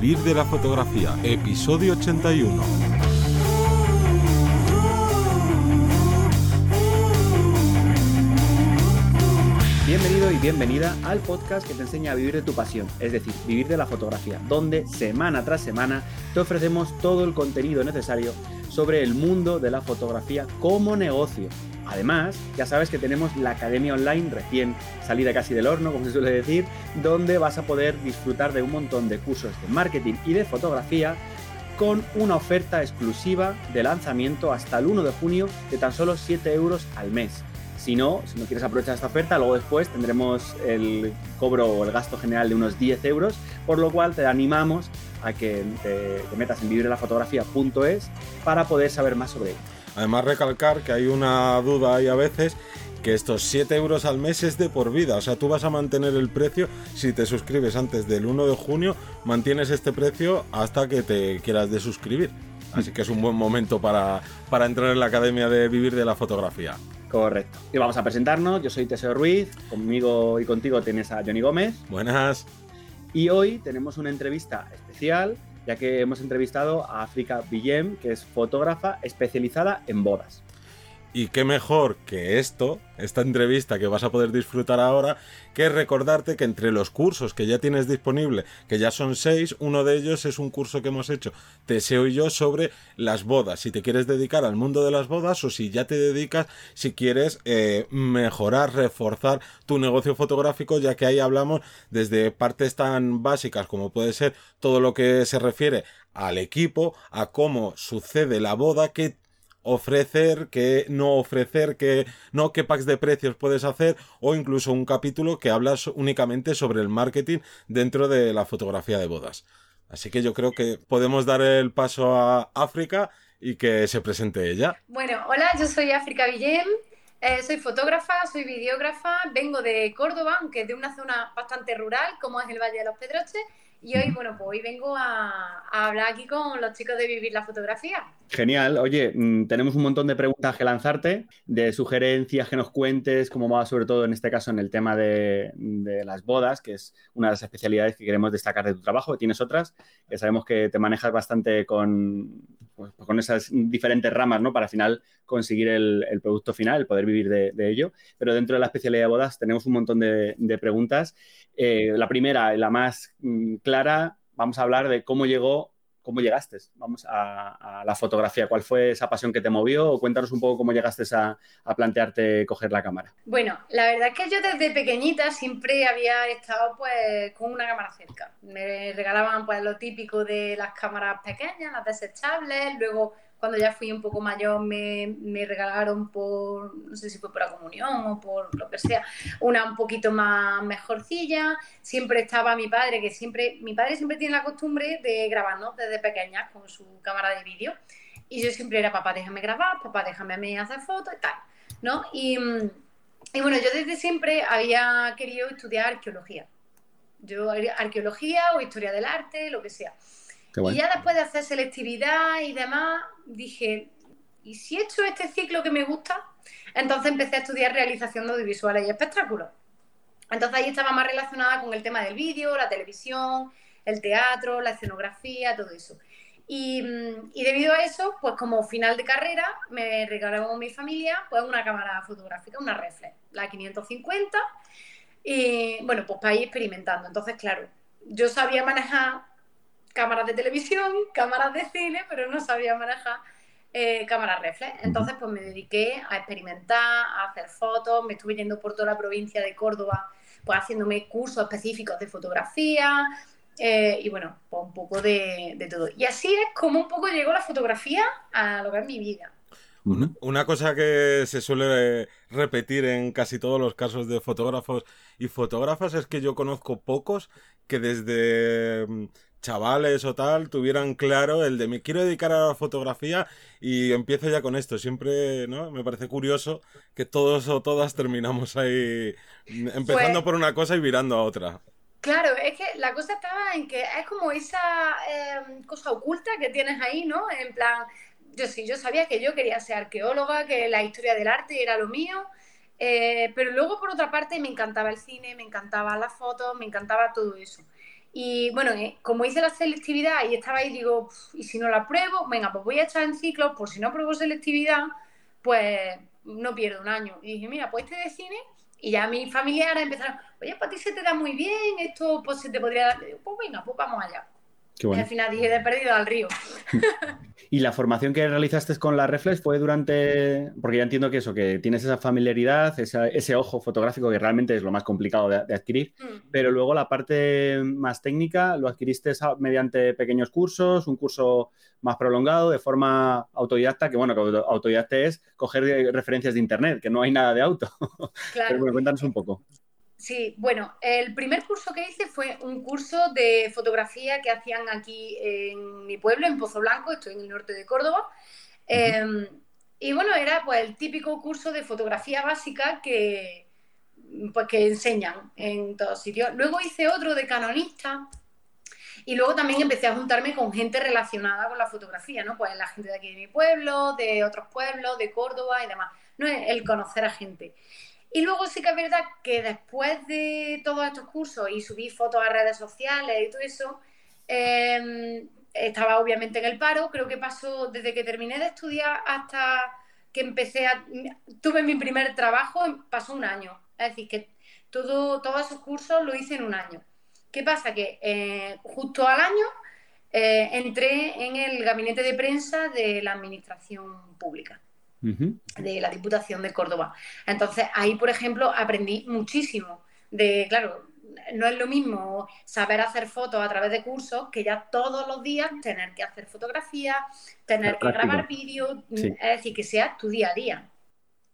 Vivir de la fotografía, episodio 81. Bienvenido y bienvenida al podcast que te enseña a vivir de tu pasión, es decir, vivir de la fotografía, donde semana tras semana te ofrecemos todo el contenido necesario sobre el mundo de la fotografía como negocio. Además, ya sabes que tenemos la academia online recién salida casi del horno, como se suele decir, donde vas a poder disfrutar de un montón de cursos de marketing y de fotografía con una oferta exclusiva de lanzamiento hasta el 1 de junio de tan solo 7 euros al mes. Si no, si no quieres aprovechar esta oferta, luego después tendremos el cobro o el gasto general de unos 10 euros, por lo cual te animamos a que te, metas en vivirelafotografía.es para poder saber más sobre ello. Además, recalcar que hay una duda ahí a veces que estos 7 euros al mes es de por vida. O sea, tú vas a mantener el precio si te suscribes antes del 1 de junio, mantienes este precio hasta que te quieras desuscribir. Así que es un buen momento para, para entrar en la Academia de Vivir de la Fotografía. Correcto. Y vamos a presentarnos. Yo soy Teseo Ruiz. Conmigo y contigo tienes a Johnny Gómez. Buenas. Y hoy tenemos una entrevista ya que hemos entrevistado a África Villem, que es fotógrafa especializada en bodas. Y qué mejor que esto, esta entrevista que vas a poder disfrutar ahora, que recordarte que entre los cursos que ya tienes disponible, que ya son seis, uno de ellos es un curso que hemos hecho, Teseo y yo, sobre las bodas. Si te quieres dedicar al mundo de las bodas o si ya te dedicas, si quieres eh, mejorar, reforzar tu negocio fotográfico, ya que ahí hablamos desde partes tan básicas como puede ser todo lo que se refiere al equipo, a cómo sucede la boda, qué ofrecer, qué no ofrecer, qué no, qué packs de precios puedes hacer, o incluso un capítulo que habla únicamente sobre el marketing dentro de la fotografía de bodas. Así que yo creo que podemos dar el paso a África y que se presente ella. Bueno, hola, yo soy África Villem, eh, soy fotógrafa, soy videógrafa, vengo de Córdoba, aunque de una zona bastante rural, como es el Valle de los Pedroches, y hoy, bueno, pues hoy vengo a, hablar aquí con los chicos de Vivir la Fotografía. Genial. Oye, mm, tenemos un montón de preguntas que lanzarte, de sugerencias que nos cuentes, cómo va sobre todo en este caso en el tema de, las bodas, que es una de las especialidades que queremos destacar de tu trabajo. Tienes otras, que sabemos que te manejas bastante con, pues, con esas diferentes ramas, ¿no? Para al final conseguir el, producto final, poder vivir de, ello. Pero dentro de la especialidad de bodas tenemos un montón de, preguntas. Eh, la primera, la más mm, clara, vamos a hablar de cómo llegó cómo llegaste vamos a, la fotografía, cuál fue esa pasión que te movió cuéntanos un poco cómo llegaste a, plantearte coger la cámara. Bueno, la verdad es que yo desde pequeñita siempre había estado pues con una cámara cerca. Me regalaban pues lo típico de las cámaras pequeñas, las desechables, luego cuando ya fui un poco mayor me, me, regalaron por, no sé si fue por la comunión o por lo que sea, una un poquito más mejorcilla. Siempre estaba mi padre, que siempre, mi padre siempre tiene la costumbre de grabarnos desde pequeñas con su cámara de vídeo. Y yo siempre era, papá, déjame grabar, papá, déjame hacer fotos y tal, ¿no? Y, y bueno, yo desde siempre había querido estudiar arqueología. Yo, arqueología o historia del arte, lo que sea. Y ya después de hacer selectividad y demás, dije, ¿y si he hecho este ciclo que me gusta? Entonces empecé a estudiar realización de audiovisuales y espectáculos. Entonces ahí estaba más relacionada con el tema del vídeo, la televisión, el teatro, la escenografía, todo eso. Y, debido a eso, pues como final de carrera, me regalaron mi familia pues una cámara fotográfica, una reflex, la 550. Y bueno, pues para ir experimentando. Entonces, claro, yo sabía manejar cámaras de televisión, cámaras de cine, pero no sabía manejar eh, cámaras reflex. Entonces, pues me dediqué a experimentar, a hacer fotos, me estuve yendo por toda la provincia de Córdoba, pues haciéndome cursos específicos de fotografía, eh, y bueno, pues un poco de, de, todo. Y así es como un poco llegó la fotografía a lo que es mi vida. Una cosa que se suele repetir en casi todos los casos de fotógrafos y fotógrafas es que yo conozco pocos que desde mm, chavales o tal tuvieran claro el de me quiero dedicar a la fotografía y empiezo ya con esto. Siempre, ¿no? Me parece curioso que todos o todas terminamos ahí empezando pues por una cosa y virando a otra. Claro, es que la cosa estaba en que es como esa em, cosa oculta que tienes ahí, ¿no? En plan, yo sí, yo sabía que yo quería ser arqueóloga, que la historia del arte era lo mío, eh, pero luego por otra parte me encantaba el cine, me encantaba las fotos, me encantaba todo eso. Y bueno, eh, como hice la selectividad y estaba ahí, digo, y si no la pruebo, venga, pues voy a echar en ciclos, por si no pruebo selectividad, pues no pierdo un año. Y dije, mira, pues este de cine, y ya mis familiares empezaron, oye, para ti se te da muy bien, esto pues se te podría dar, pues venga, pues vamos allá. Y al final dije, de perdido al río. ¿Y la formación que realizaste con la Reflex fue durante, porque ya entiendo que eso, que tienes esa familiaridad, ese ojo fotográfico que realmente es lo más complicado de, adquirir, mm. pero luego la parte más técnica lo adquiriste mediante pequeños cursos, un curso más prolongado, de forma autodidacta, que bueno, que autodidacta es coger referencias de internet, que no hay nada de auto. Claro. Pero bueno, cuéntanos un poco. Sí, bueno, el primer curso que hice fue un curso de fotografía que hacían aquí en mi pueblo, en Pozo Blanco, estoy en el norte de Córdoba. Em, y bueno, era pues el típico curso de fotografía básica que, pues, que enseñan en todos sitios. Luego hice otro de canonista y luego también empecé a juntarme con gente relacionada con la fotografía, ¿no? Pues la gente de aquí de mi pueblo, de otros pueblos, de Córdoba y demás. No el conocer a gente. Y luego sí que es verdad que después de todos estos cursos y subí fotos a redes sociales y todo eso, em, estaba obviamente en el paro. Creo que pasó desde que terminé de estudiar hasta que empecé a... Tuve mi primer trabajo, pasó un año. Es decir, que todo, todos esos cursos lo hice en un año. ¿Qué pasa? Que eh, justo al año eh, entré en el gabinete de prensa de la Administración Pública de la Diputación de Córdoba. Entonces, ahí, por ejemplo, aprendí muchísimo de, claro, no es lo mismo saber hacer fotos a través de cursos que ya todos los días tener que hacer fotografías, tener que grabar vídeos, es decir, que sea tu día a día.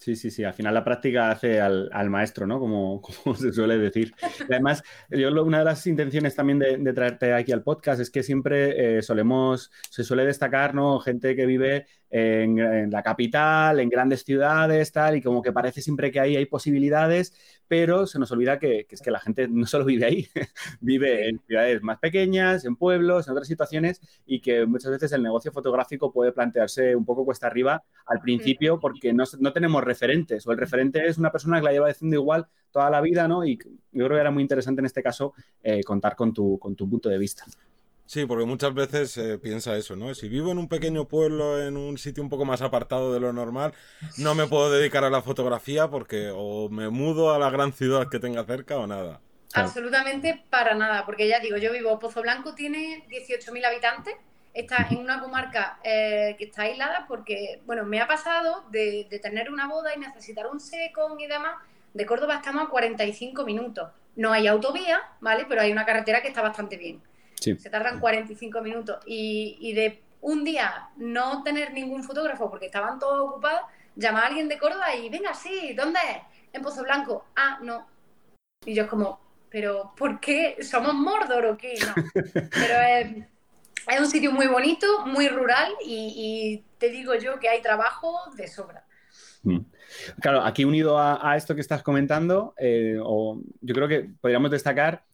Sí, sí, sí. Al final la práctica hace al, maestro, ¿no? Como, como, se suele decir. además, yo una de las intenciones también de, traerte aquí al podcast es que siempre eh, solemos, se suele destacar, ¿no? Gente que vive en, la capital, en grandes ciudades, tal, y como que parece siempre que ahí hay posibilidades, pero se nos olvida que, es que la gente no solo vive ahí, vive en ciudades más pequeñas, en pueblos, en otras situaciones, y que muchas veces el negocio fotográfico puede plantearse un poco cuesta arriba al principio porque no, no tenemos referentes, o el referente es una persona que la lleva haciendo igual toda la vida, ¿no? Y yo creo que era muy interesante en este caso eh, contar con tu, con tu punto de vista. Sí, porque muchas veces eh, piensa eso, ¿no? Si vivo en un pequeño pueblo, en un sitio un poco más apartado de lo normal, no me puedo dedicar a la fotografía porque o me mudo a la gran ciudad que tenga cerca o nada. Absolutamente para nada, porque ya digo, yo vivo, Pozo Blanco tiene 18.000 habitantes, está en una comarca eh, que está aislada porque, bueno, me ha pasado de, de tener una boda y necesitar un secón y demás. De Córdoba estamos a 45 minutos. No hay autovía, ¿vale? Pero hay una carretera que está bastante bien. Se tardan 45 minutos. Y, de un día no tener ningún fotógrafo porque estaban todos ocupados, llama a alguien de Córdoba y venga, sí, ¿dónde es? En Pozo Blanco. Ah, no. Y yo es como, pero ¿por qué? ¿Somos Mordor o qué? No. Pero es, es un sitio muy bonito, muy rural y, te digo yo que hay trabajo de sobra. Mm. Claro, aquí unido a, esto que estás comentando, eh, o yo creo que podríamos destacar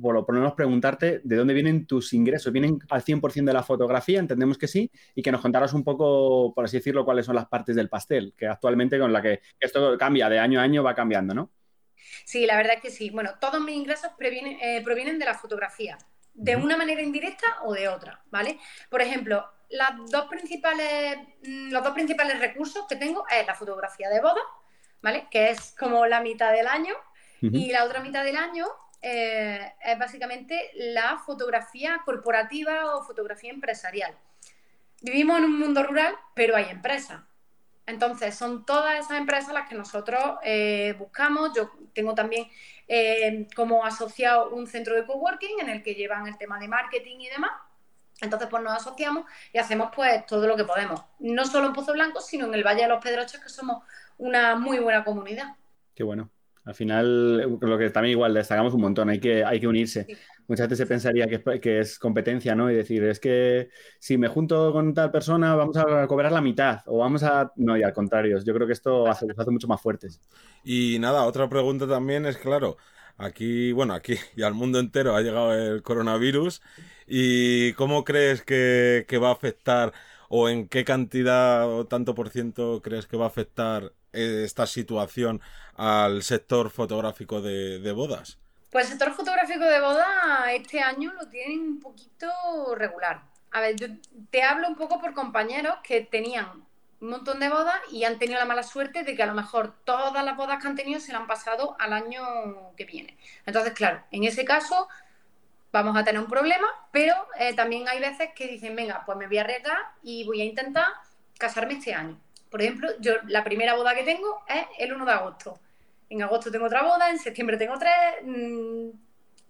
por lo menos preguntarte de dónde vienen tus ingresos. ¿Vienen al 100% de la fotografía? Entendemos que sí. Y que nos contaras un poco, por así decirlo, cuáles son las partes del pastel, que actualmente con la que esto cambia de año a año, va cambiando, ¿no? Sí, la verdad es que sí. Bueno, todos mis ingresos provienen, eh, provienen de la fotografía, de una manera indirecta o de otra, ¿vale? Por ejemplo, las dos principales, mm, los dos principales recursos que tengo es la fotografía de boda, ¿vale? Que es como la mitad del año, y la otra mitad del año eh, es básicamente la fotografía corporativa o fotografía empresarial. Vivimos en un mundo rural, pero hay empresas. Entonces, son todas esas empresas las que nosotros eh, buscamos. Yo tengo también eh, como asociado un centro de coworking en el que llevan el tema de marketing y demás. Entonces, pues nos asociamos y hacemos pues todo lo que podemos. No solo en Pozo Blanco, sino en el Valle de los Pedroches, que somos una muy buena comunidad. Qué bueno. Al final, lo que también igual destacamos un montón, hay que, hay que unirse. Muchas veces se pensaría que es, que es, competencia, ¿no? Y decir, es que si me junto con tal persona, vamos a cobrar la mitad, o vamos a. No, y al contrario, yo creo que esto hace, hace mucho más fuertes. Y nada, otra pregunta también es, claro, aquí, bueno, aquí y al mundo entero ha llegado el coronavirus. ¿Y cómo crees que, que va a afectar, o en qué cantidad o tanto por ciento crees que va a afectar esta situación al sector fotográfico de, bodas? Pues el sector fotográfico de boda este año lo tienen un poquito regular. A ver, yo te hablo un poco por compañeros que tenían un montón de bodas y han tenido la mala suerte de que a lo mejor todas las bodas que han tenido se le han pasado al año que viene. Entonces, claro, en ese caso vamos a tener un problema, pero eh, también hay veces que dicen, venga, pues me voy a arriesgar y voy a intentar casarme este año. Por ejemplo, yo la primera boda que tengo es el 1 de agosto. En agosto tengo otra boda, en septiembre tengo tres, mm,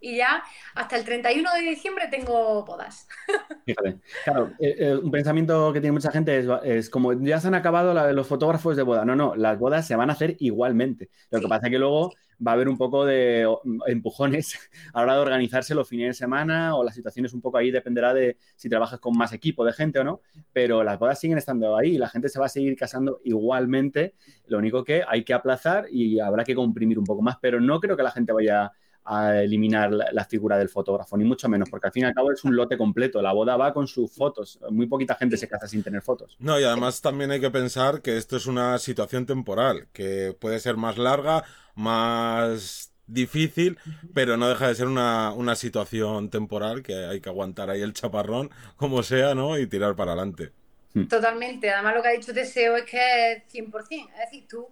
y ya hasta el 31 de diciembre tengo bodas. Fíjate, claro, eh, eh, un pensamiento que tiene mucha gente es, como ya se han acabado la los fotógrafos de boda. No, no, las bodas se van a hacer igualmente. Lo que pasa es que luego va a haber un poco de empujones a la hora de organizarse los fines de semana o las situaciones un poco ahí dependerá de si trabajas con más equipo de gente o no, pero las bodas siguen estando ahí y la gente se va a seguir casando igualmente. Lo único que hay que aplazar y habrá que comprimir un poco más, pero no creo que la gente vaya a eliminar la, figura del fotógrafo, ni mucho menos, porque al fin y al cabo es un lote completo. La boda va con sus fotos. Muy poquita gente se casa sin tener fotos. No, y además también hay que pensar que esto es una situación temporal, que puede ser más larga, más difícil, pero no deja de ser una, una situación temporal que hay que aguantar ahí el chaparrón, como sea, ¿no? Y tirar para adelante. Hmm. Totalmente. Además, lo que ha dicho Teseo es que es 100%. Es decir, tú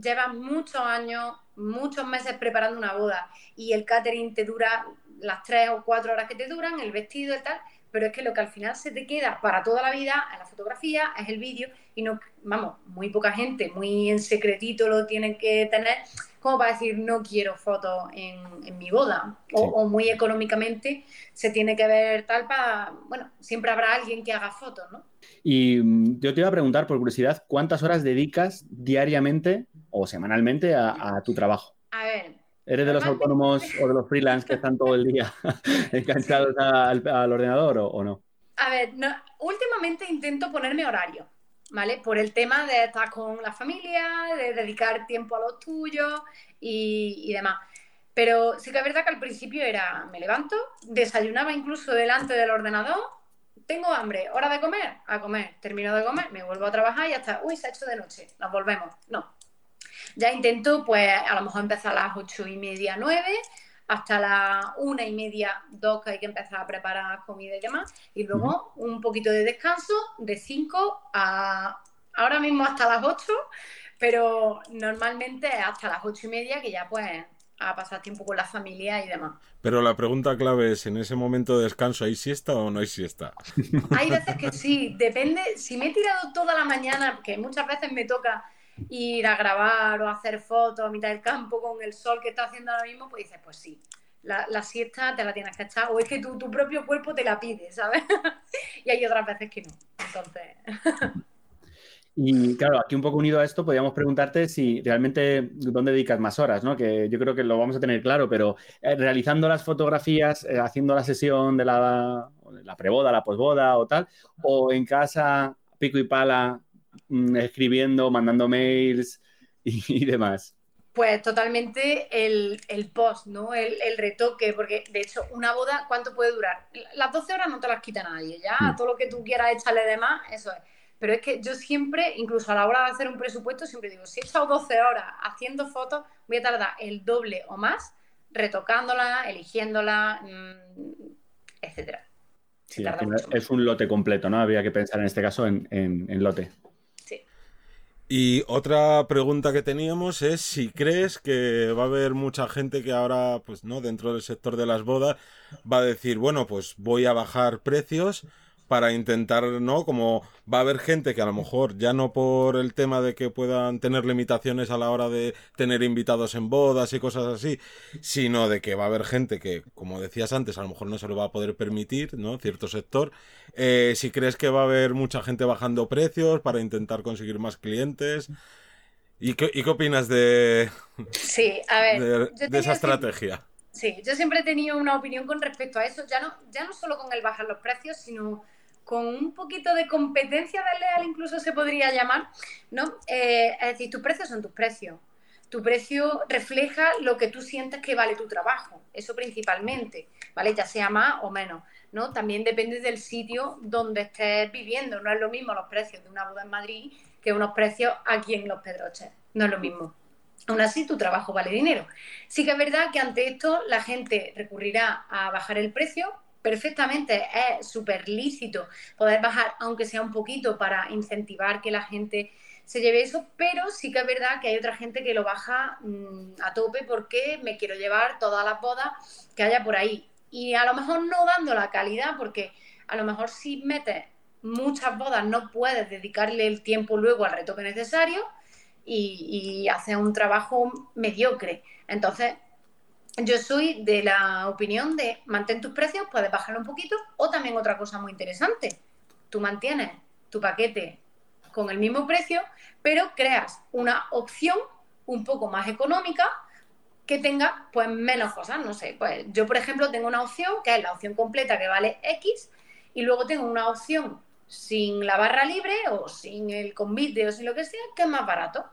llevas muchos años, muchos meses preparando una boda y el catering te dura las tres o cuatro horas que te duran, el vestido y tal, pero es que lo que al final se te queda para toda la vida es la fotografía, es el vídeo y no, vamos, muy poca gente, muy en secretito lo tienen que tener como para decir no quiero fotos en, mi boda o, muy económicamente se tiene que ver tal para, bueno, siempre habrá alguien que haga fotos, ¿no? Y mm, yo te iba a preguntar por curiosidad, ¿cuántas horas dedicas diariamente o semanalmente a, tu trabajo? A ver. ¿Eres de los autónomos o de los freelance que están todo el día enganchados al, ordenador o, no? A ver, últimamente intento ponerme horario, ¿vale? Por el tema de estar con la familia, de dedicar tiempo a los tuyos y, y demás. Pero sí que es verdad que al principio era, me levanto, desayunaba incluso delante del ordenador, tengo hambre, hora de comer, a comer, termino de comer, me vuelvo a trabajar y hasta, uy, se ha hecho de noche, nos volvemos. No, ya intento, pues a lo mejor empezar a las ocho y media, nueve, hasta las una y media, dos, que hay que empezar a preparar comida y demás, y luego un poquito de descanso de cinco a ahora mismo hasta las ocho, pero normalmente hasta las ocho y media que ya pues a pasar tiempo con la familia y demás. Pero la pregunta clave es, ¿en ese momento de descanso hay siesta o no hay siesta? Hay veces que sí, depende, si me he tirado toda la mañana, que muchas veces me toca ir a grabar o hacer fotos a mitad del campo con el sol que está haciendo ahora mismo, pues dices, pues sí, la, siesta te la tienes que echar, o es que tu, tu propio cuerpo te la pide, ¿sabes? y hay otras veces que no. Entonces. Y claro, aquí un poco unido a esto, podríamos preguntarte si realmente dónde dedicas más horas, ¿no? Que yo creo que lo vamos a tener claro, pero eh, realizando las fotografías, eh, haciendo la sesión de la, la preboda, la posboda o tal, o en casa, pico y pala, escribiendo, mandando mails y, demás? Pues totalmente el, post, ¿no? El, retoque, porque de hecho, una boda, ¿cuánto puede durar? Las 12 horas no te las quita nadie, ya mm. todo lo que tú quieras echarle de más, eso es. Pero es que yo siempre, incluso a la hora de hacer un presupuesto, siempre digo, si he echado 12 horas haciendo fotos, voy a tardar el doble o más retocándola, eligiéndola, mm, etcétera. Sí, es un lote completo, ¿no? Había que pensar en este caso en, en lote. Y otra pregunta que teníamos es si crees que va a haber mucha gente que ahora, pues no, dentro del sector de las bodas, va a decir, bueno, pues voy a bajar precios para intentar, ¿no? Como va a haber gente que a lo mejor ya no por el tema de que puedan tener limitaciones a la hora de tener invitados en bodas y cosas así, sino de que va a haber gente que, como decías antes, a lo mejor no se lo va a poder permitir, ¿no? Cierto sector. Eh, si crees que va a haber mucha gente bajando precios para intentar conseguir más clientes. ¿Y qué, qué opinas de, sí, a ver, de, esa estrategia? sí, yo siempre he tenido una opinión con respecto a eso, ya no, ya no solo con el bajar los precios, sino con un poquito de competencia desleal incluso se podría llamar, ¿no? Eh, es decir, tus precios son tus precios. Tu precio refleja lo que tú sientes que vale tu trabajo, eso principalmente, ¿vale? Ya sea más o menos, ¿no? También depende del sitio donde estés viviendo. No es lo mismo los precios de una boda en Madrid que unos precios aquí en Los Pedroches. No es lo mismo. Aún así, tu trabajo vale dinero. Sí que es verdad que ante esto la gente recurrirá a bajar el precio. Perfectamente es súper lícito poder bajar, aunque sea un poquito, para incentivar que la gente se lleve eso, pero sí que es verdad que hay otra gente que lo baja mm, a tope porque me quiero llevar todas las bodas que haya por ahí. Y a lo mejor no dando la calidad, porque a lo mejor si metes muchas bodas no puedes dedicarle el tiempo luego al retoque necesario y, y un trabajo mediocre. Entonces, yo soy de la opinión de mantén tus precios, puedes bajarlo un poquito, o también otra cosa muy interesante, tú mantienes tu paquete con el mismo precio, pero creas una opción un poco más económica que tenga pues menos cosas, no sé, pues yo por ejemplo tengo una opción que es la opción completa que vale X y luego tengo una opción sin la barra libre o sin el convite o sin lo que sea, que es más barato.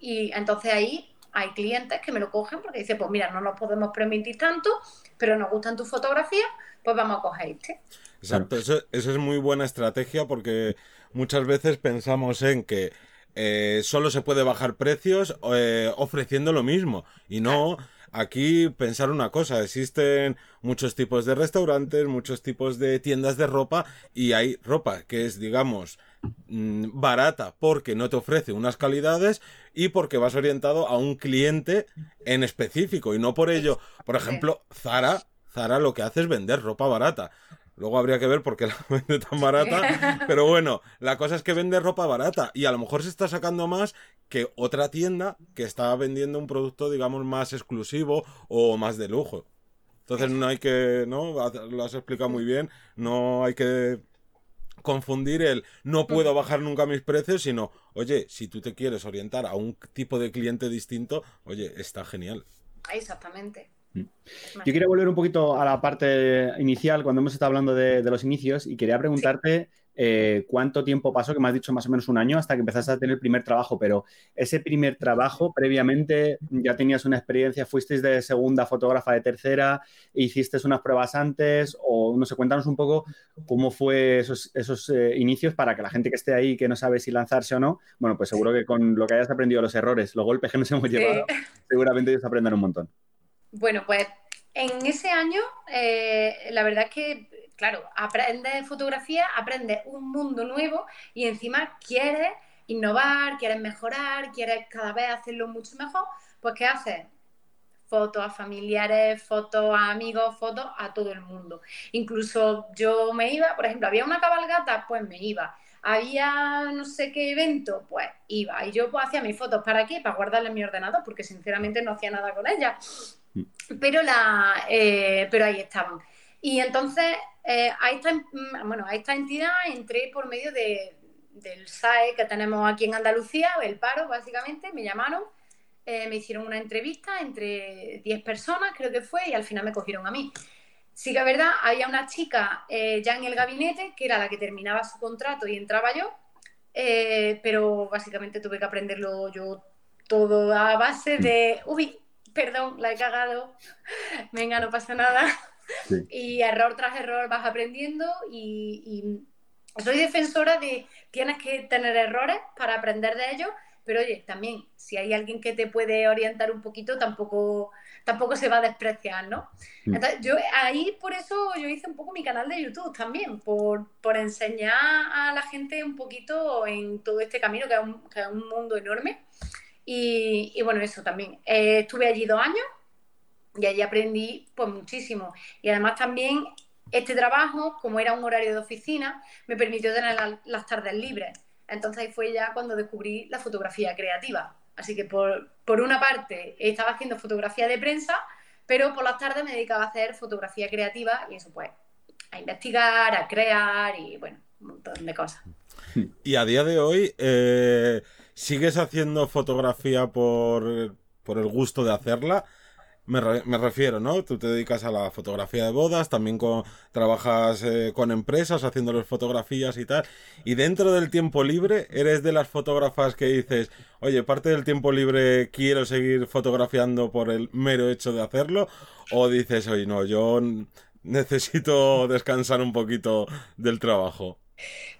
Y entonces ahí hay clientes que me lo cogen porque dicen, pues mira, no nos podemos permitir tanto, pero nos gustan tus fotografías, pues vamos a coger este. Exacto, eso, eso es muy buena estrategia porque muchas veces pensamos en que eh, solo se puede bajar precios eh, ofreciendo lo mismo y no aquí pensar una cosa, existen muchos tipos de restaurantes, muchos tipos de tiendas de ropa y hay ropa que es, digamos, mm, barata porque no te ofrece unas calidades y porque vas orientado a un cliente en específico y no por ello, por ejemplo, Zara, Zara lo que hace es vender ropa barata. Luego habría que ver por qué la vende tan barata. Pero bueno, la cosa es que vende ropa barata y a lo mejor se está sacando más que otra tienda que está vendiendo un producto, digamos, más exclusivo o más de lujo. Entonces no hay que, ¿no? Lo has explicado muy bien. No hay que confundir el no puedo bajar nunca mis precios, sino, oye, si tú te quieres orientar a un tipo de cliente distinto, oye, está genial. Exactamente. Mm. Yo quería volver un poquito a la parte inicial, cuando hemos estado hablando de, los inicios, y quería preguntarte eh, cuánto tiempo pasó, que me has dicho más o menos un año, hasta que empezaste a tener el primer trabajo, pero ese primer trabajo, previamente ya tenías una experiencia, fuisteis de segunda fotógrafa de tercera, hiciste unas pruebas antes, o no sé, cuéntanos un poco cómo fue esos, esos eh, inicios para que la gente que esté ahí, que no sabe si lanzarse o no, bueno, pues seguro que con lo que hayas aprendido, los errores, los golpes que nos hemos llevado, seguramente ellos aprendan un montón. Bueno, pues en ese año, eh, la verdad es que, claro, aprendes fotografía, aprendes un mundo nuevo y encima quieres innovar, quieres mejorar, quieres cada vez hacerlo mucho mejor, pues ¿qué haces? Fotos a familiares, fotos a amigos, fotos a todo el mundo. Incluso yo me iba, por ejemplo, había una cabalgata, pues me iba había no sé qué evento, pues iba. Y yo pues hacía mis fotos. ¿Para qué? Para guardarla en mi ordenador, porque sinceramente no hacía nada con ellas. Pero, la, eh, pero ahí estaban. Y entonces eh, a, esta, mm, bueno, a esta entidad entré por medio de, del SAE que tenemos aquí en Andalucía, el paro básicamente, me llamaron, eh, me hicieron una entrevista entre 10 personas, creo que fue, y al final me cogieron a mí. Sí que es verdad, había una chica ya en el gabinete que era la que terminaba su contrato y entraba yo, pero básicamente tuve que aprenderlo yo todo a base de, uy, perdón, la he cagado, venga, no pasa nada. Y error tras error vas aprendiendo y, soy defensora de tienes que tener errores para aprender de ellos, pero oye, también si hay alguien que te puede orientar un poquito, tampoco, tampoco se va a despreciar, ¿no? Mm. Entonces, yo ahí por eso yo hice un poco mi canal de YouTube también, por, por enseñar a la gente un poquito en todo este camino, que que es un mundo enorme. Y, bueno, eso también. Eh, estuve allí dos años y allí aprendí pues muchísimo. Y además también este trabajo, como era un horario de oficina, me permitió tener las tardes libres. Entonces ahí fue ya cuando descubrí la fotografía creativa. Así que por, por una parte estaba haciendo fotografía de prensa, pero por las tardes me dedicaba a hacer fotografía creativa y eso pues a investigar, a crear y bueno, un montón de cosas. Y a día de hoy, eh, ¿Sigues haciendo fotografía por, el gusto de hacerla? Me, refiero, ¿no? Tú te dedicas a la fotografía de bodas, también trabajas eh, con empresas haciéndoles fotografías y tal. Y dentro del tiempo libre, ¿eres de las fotógrafas que dices, oye, parte del tiempo libre quiero seguir fotografiando por el mero hecho de hacerlo? ¿O dices, oye, no, yo necesito descansar un poquito del trabajo?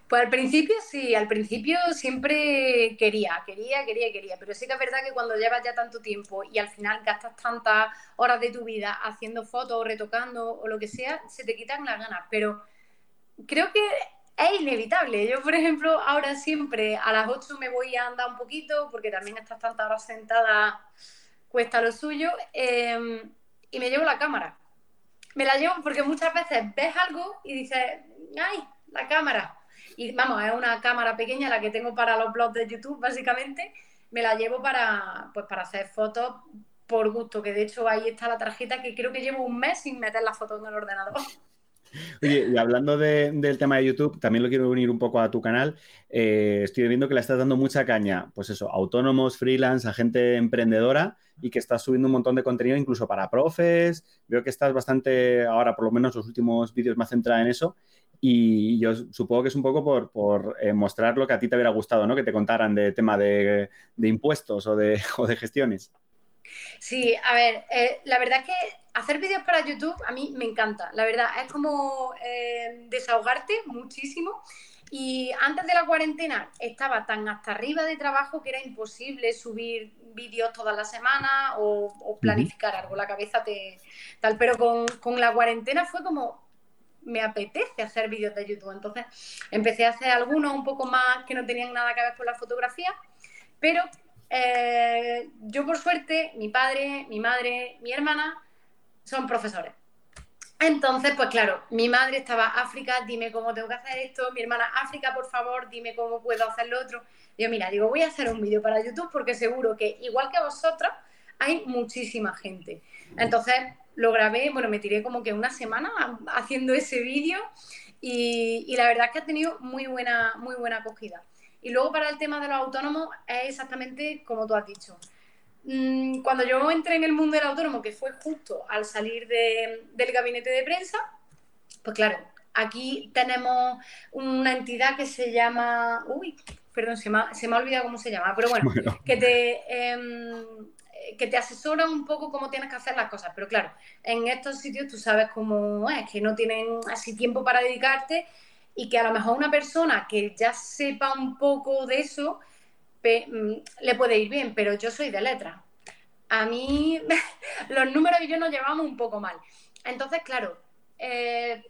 Pues al principio sí, al principio siempre quería, quería, quería, quería, pero sí que es verdad que cuando llevas ya tanto tiempo y al final gastas tantas horas de tu vida haciendo fotos, retocando o lo que sea, se te quitan las ganas, pero creo que es inevitable. Yo, por ejemplo, ahora siempre a las 8 me voy a andar un poquito, porque también estás tantas horas sentada, cuesta lo suyo, em, y me llevo la cámara. Me la llevo porque muchas veces ves algo y dices, ¡ay, la cámara! Y vamos, es una cámara pequeña la que tengo para los blogs de YouTube, básicamente. Me la llevo para, pues, para hacer fotos por gusto, que de hecho ahí está la tarjeta que creo que llevo un mes sin meter las fotos en el ordenador. Oye, y hablando del tema de YouTube, también lo quiero unir un poco a tu canal. Eh, estoy viendo que le estás dando mucha caña, pues eso, autónomos, freelance, a gente emprendedora y que estás subiendo un montón de contenido incluso para profes. Veo que estás bastante, ahora por lo menos los últimos vídeos más centrada en eso. Y yo supongo que es un poco por, eh, mostrar lo que a ti te hubiera gustado, ¿no? Que te contaran de tema de, impuestos o de, o de gestiones. Sí, a ver, eh, la verdad es que hacer vídeos para YouTube a mí me encanta, la verdad, es como eh, desahogarte muchísimo. Y antes de la cuarentena estaba tan hasta arriba de trabajo que era imposible subir vídeos todas las semanas o, planificar algo, la cabeza te tal. Pero con, con la cuarentena fue como, me apetece hacer vídeos de YouTube. Entonces empecé a hacer algunos un poco más que no tenían nada que ver con la fotografía, pero eh, yo por suerte, mi padre, mi madre, mi hermana son profesores. Entonces, pues claro, mi madre estaba, África, dime cómo tengo que hacer esto, mi hermana, África, por favor, dime cómo puedo hacer lo otro. Yo, mira, digo, voy a hacer un vídeo para YouTube porque seguro que, igual que vosotros, hay muchísima gente. Entonces, lo grabé, bueno, me tiré como que una semana haciendo ese vídeo y, y, la verdad es que ha tenido muy buena, muy buena acogida. Y luego para el tema de los autónomos es exactamente como tú has dicho. Mm, cuando yo entré en el mundo del autónomo, que fue justo al salir del gabinete de prensa, pues claro, aquí tenemos una entidad que se llama, uy, perdón, se me ha, se me ha olvidado cómo se llama, pero bueno, que te... Em, que te asesora un poco cómo tienes que hacer las cosas. Pero claro, en estos sitios tú sabes cómo es, que no tienen así tiempo para dedicarte y que a lo mejor una persona que ya sepa un poco de eso mm, le puede ir bien, pero yo soy de letra. A mí los números y yo nos llevamos un poco mal. Entonces, claro, eh,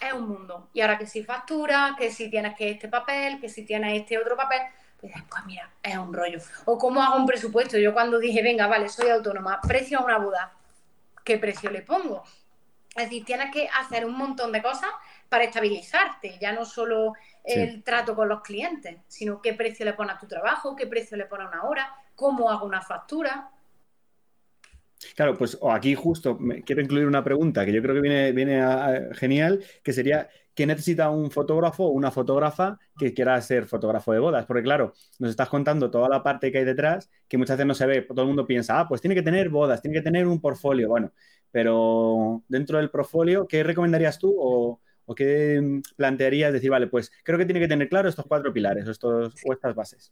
es un mundo. Y ahora que si factura, que si tienes que este papel, que si tienes este otro papel, pues, pues mira, es un rollo. O cómo hago un presupuesto. Yo cuando dije, venga, vale, soy autónoma, precio a una boda, ¿qué precio le pongo? Es decir, tienes que hacer un montón de cosas para estabilizarte, ya no solo el trato con los clientes, sino qué precio le pones a tu trabajo, qué precio le pones a una hora, cómo hago una factura. Claro, pues aquí justo quiero incluir una pregunta que yo creo que viene, viene genial, que sería, ¿qué necesita un fotógrafo o una fotógrafa que quiera ser fotógrafo de bodas? Porque claro, nos estás contando toda la parte que hay detrás, que muchas veces no se ve, todo el mundo piensa, ah, pues tiene que tener bodas, tiene que tener un portfolio, bueno, pero dentro del portfolio, ¿qué recomendarías tú o, ¿O qué plantearías decir, vale, pues creo que tiene que tener claro estos cuatro pilares o estas bases?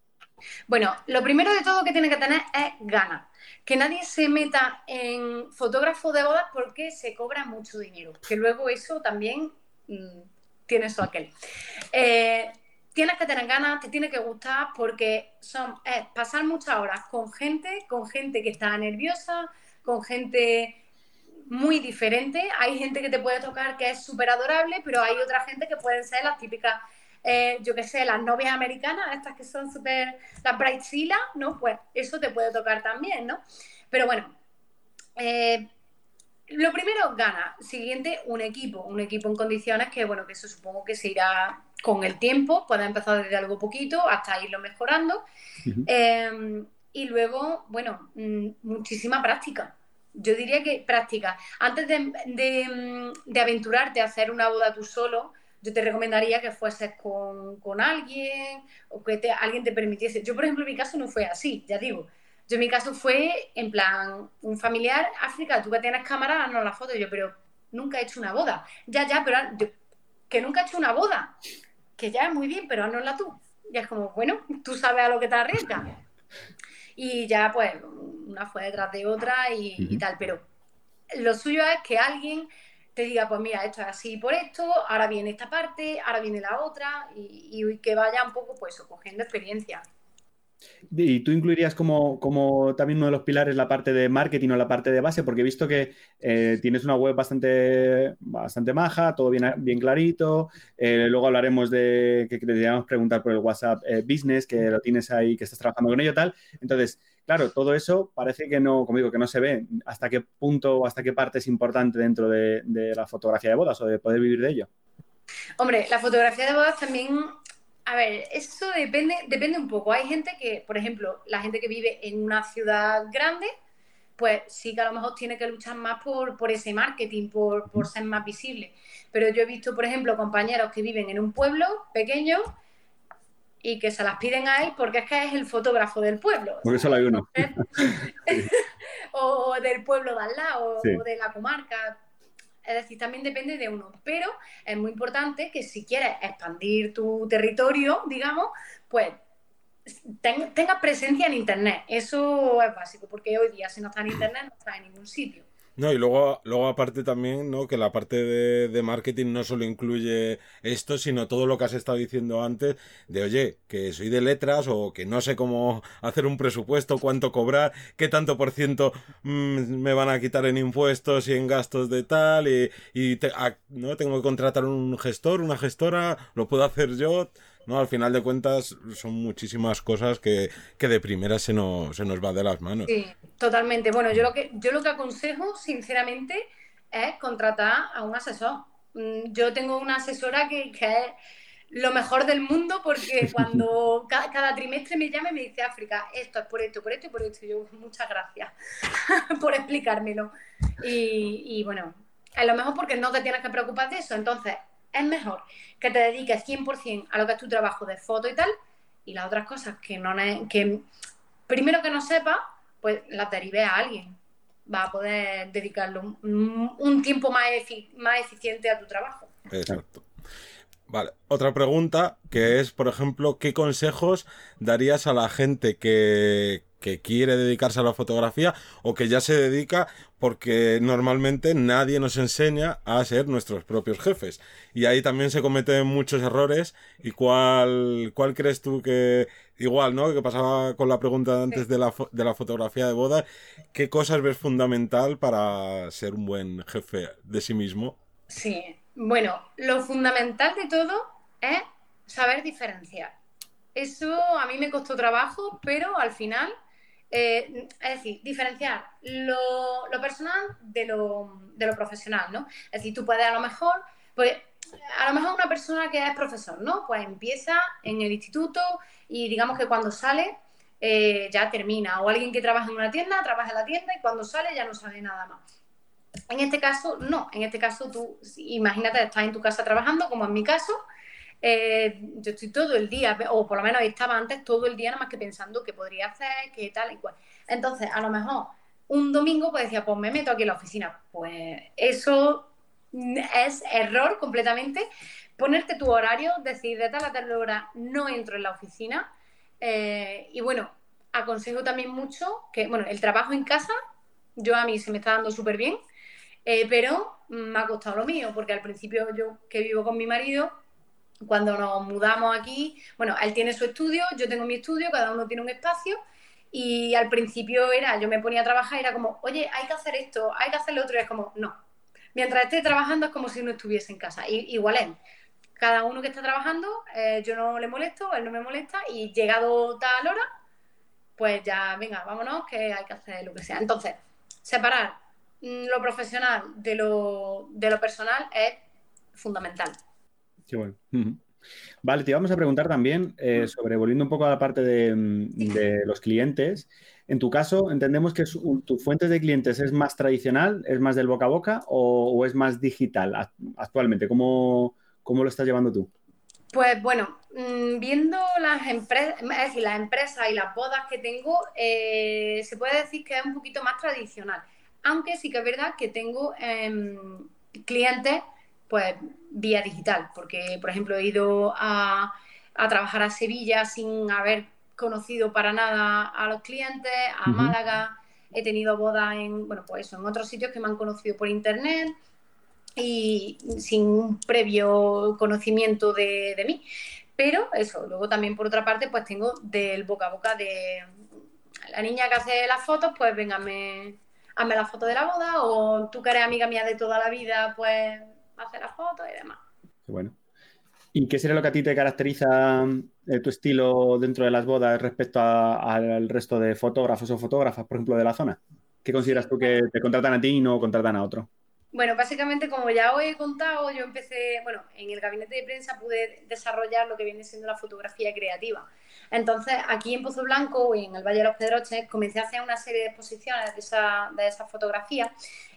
Bueno, lo primero de todo que tiene que tener es ganas. Que nadie se meta en fotógrafo de bodas porque se cobra mucho dinero. Que luego eso también mm, tiene su aquel. Eh, tienes que tener ganas, te tiene que gustar porque son pasar muchas horas con gente, con gente que está nerviosa, con gente muy diferente. Hay gente que te puede tocar que es súper adorable, pero hay otra gente que pueden ser las típicas, eh, yo qué sé, las novias americanas, estas que son súper, las bridezilla, ¿no? Pues eso te puede tocar también, ¿no? Pero bueno, eh, lo primero, gana. Siguiente, un equipo. Un equipo en condiciones que, bueno, que eso supongo que se irá con el tiempo. Puede empezar desde algo poquito hasta irlo mejorando. Eh, y luego, bueno, mm, muchísima práctica yo diría que práctica. Antes de, aventurarte a hacer una boda tú solo, yo te recomendaría que fueses con, alguien o que te, alguien te permitiese. Yo, por ejemplo, en mi caso no fue así, ya digo. Yo en mi caso fue en plan, un familiar, África, tú que tienes cámara, no la foto. yo, pero nunca he hecho una boda. Ya, ya, pero que nunca he hecho una boda. Que ya es muy bien, pero la tú. Y es como, bueno, tú sabes a lo que te arriesgas. Y ya, pues, una fue detrás de otra y, tal. Pero lo suyo es que alguien te diga, pues mira, esto es así por esto, ahora viene esta parte, ahora viene la otra, y, que vaya un poco, pues, cogiendo experiencia. ¿Y tú incluirías como, como, también uno de los pilares la parte de marketing o la parte de base? Porque he visto que eh, tienes una web bastante, bastante maja, todo bien, bien clarito. Eh, luego hablaremos de que deberíamos preguntar por el WhatsApp eh, Business, que lo tienes ahí, que estás trabajando con ello tal. Entonces, claro, todo eso parece que no, como digo, que no se ve. ¿Hasta qué punto o hasta qué parte es importante dentro de, de la fotografía de bodas o de poder vivir de ello? Hombre, la fotografía de bodas también a ver, eso depende, depende un poco. Hay gente que, por ejemplo, la gente que vive en una ciudad grande, pues sí que a lo mejor tiene que luchar más por, por ese marketing, por, por ser más visible. Pero yo he visto, por ejemplo, compañeros que viven en un pueblo pequeño y que se las piden a él porque es que es el fotógrafo del pueblo. Porque solo hay uno. o, del pueblo de al lado, o de la comarca es decir, también depende de uno. Pero es muy importante que si quieres expandir tu territorio, digamos, pues tengas presencia en Internet. Eso es básico, porque hoy día si no está en Internet no está en ningún sitio. No, y luego, luego aparte también, ¿no? Que la parte de, marketing no solo incluye esto, sino todo lo que has estado diciendo antes, de oye, que soy de letras o que no sé cómo hacer un presupuesto, cuánto cobrar, qué tanto por ciento mm, me van a quitar en impuestos y en gastos de tal, y, y no tengo que contratar un gestor, una gestora, lo puedo hacer yo. ¿No? Al final de cuentas son muchísimas cosas que, de primera se nos, se nos va de las manos. Sí, totalmente. Bueno, yo lo que, yo lo que aconsejo, sinceramente, es contratar a un asesor. Mm, yo tengo una asesora que, que es lo mejor del mundo porque cuando cada, trimestre me llama y me dice África, esto es por esto, por esto y por esto. yo, muchas gracias por explicármelo. Y, y bueno, es lo mejor porque no te tienes que preocupar de eso. Entonces, es mejor que te dediques 100% a lo que es tu trabajo de foto y tal, y las otras cosas que no que primero que no sepa, pues las derive a alguien. Va a poder dedicarle un, tiempo más, más eficiente a tu trabajo. Exacto. Vale, otra pregunta que es, por ejemplo, ¿qué consejos darías a la gente que, que quiere dedicarse a la fotografía o que ya se dedica porque normalmente nadie nos enseña a ser nuestros propios jefes. Y ahí también se cometen muchos errores. ¿Y cuál, cuál crees tú que, igual, ¿no? Que pasaba con la pregunta antes de, la, de la fotografía de boda, ¿qué cosas ves fundamental para ser un buen jefe de sí mismo? Sí, bueno, lo fundamental de todo es saber diferenciar. Eso a mí me costó trabajo, pero al final eh, es decir, diferenciar lo, personal de lo, profesional, ¿no? Es decir, tú puedes a lo mejor, pues a lo mejor una persona que es profesor, ¿no? Pues empieza en el instituto y digamos que cuando sale eh, ya termina. O alguien que trabaja en una tienda, trabaja en la tienda y cuando sale ya no sabe nada más. En este caso, no. En este caso, tú, imagínate, estás en tu casa trabajando, como en mi caso, eh, yo estoy todo el día, o por lo menos estaba antes todo el día nada más que pensando qué podría hacer, qué tal y cual. Entonces, a lo mejor un domingo pues decía, pues me meto aquí en la oficina. Pues eso es error completamente. Ponerte tu horario, decir de tal a tal hora no entro en la oficina. Eh, y bueno, aconsejo también mucho que, bueno, el trabajo en casa, yo a mí se me está dando súper bien, eh, pero me ha costado lo mío, porque al principio yo que vivo con mi marido, cuando nos mudamos aquí, bueno, él tiene su estudio, yo tengo mi estudio, cada uno tiene un espacio. Y al principio era, yo me ponía a trabajar era como, oye, hay que hacer esto, hay que hacer lo otro. Y es como, no. Mientras esté trabajando es como si no estuviese en casa. Y, igual es. Cada uno que está trabajando, eh, yo no le molesto, él no me molesta. Y llegado tal hora, pues ya, venga, vámonos, que hay que hacer lo que sea. Entonces, separar lo profesional de lo, de lo personal es fundamental. Vale, te vamos a preguntar también eh, sobre, volviendo un poco a la parte de, los clientes. En tu caso, entendemos que tu fuente de clientes es más tradicional, es más del boca a boca o, es más digital actualmente. ¿Cómo, ¿Cómo, lo estás llevando tú? Pues bueno, mm, viendo las empresas, es decir, las empresas y las bodas que tengo, eh, se puede decir que es un poquito más tradicional. Aunque sí que es verdad que tengo em, clientes pues vía digital, porque por ejemplo he ido a, trabajar a Sevilla sin haber conocido para nada a los clientes, a Málaga, he tenido bodas en, bueno, pues eso, en otros sitios que me han conocido por internet y, sin un previo conocimiento de, de mí. Pero eso, luego también por otra parte, pues tengo del boca a boca de la niña que hace las fotos, pues venga, hazme la foto de la boda, o tú que eres amiga mía de toda la vida, pues hace la foto y demás. Bueno. ¿Y qué sería lo que a ti te caracteriza eh, tu estilo dentro de las bodas respecto al resto de fotógrafos o fotógrafas, por ejemplo, de la zona? ¿Qué consideras tú que te contratan a ti y no contratan a otro? Bueno, básicamente, como ya os he contado, yo empecé, bueno, en el gabinete de prensa pude desarrollar lo que viene siendo la fotografía creativa. Entonces, aquí en Pozo Blanco y en el Valle de los Pedroches, comencé a hacer una serie de exposiciones de esa, de esa fotografía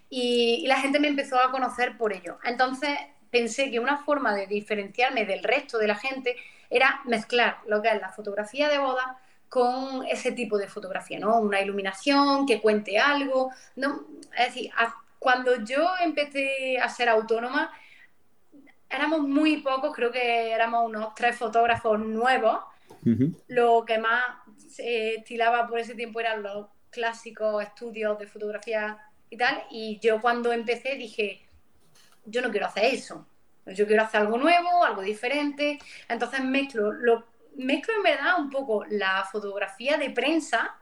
y, y la gente me empezó a conocer por ello. Entonces, pensé que una forma de diferenciarme del resto de la gente era mezclar lo que es la fotografía de boda con ese tipo de fotografía, ¿no? Una iluminación que cuente algo, ¿no? Es decir, cuando yo empecé a ser autónoma, éramos muy pocos, creo que éramos unos tres fotógrafos nuevos. Lo que más se estilaba por ese tiempo eran los clásicos estudios de fotografía y tal. Y yo cuando empecé dije, yo no quiero hacer eso. Yo quiero hacer algo nuevo, algo diferente. Entonces mezclo, lo, mezclo en verdad un poco la fotografía de prensa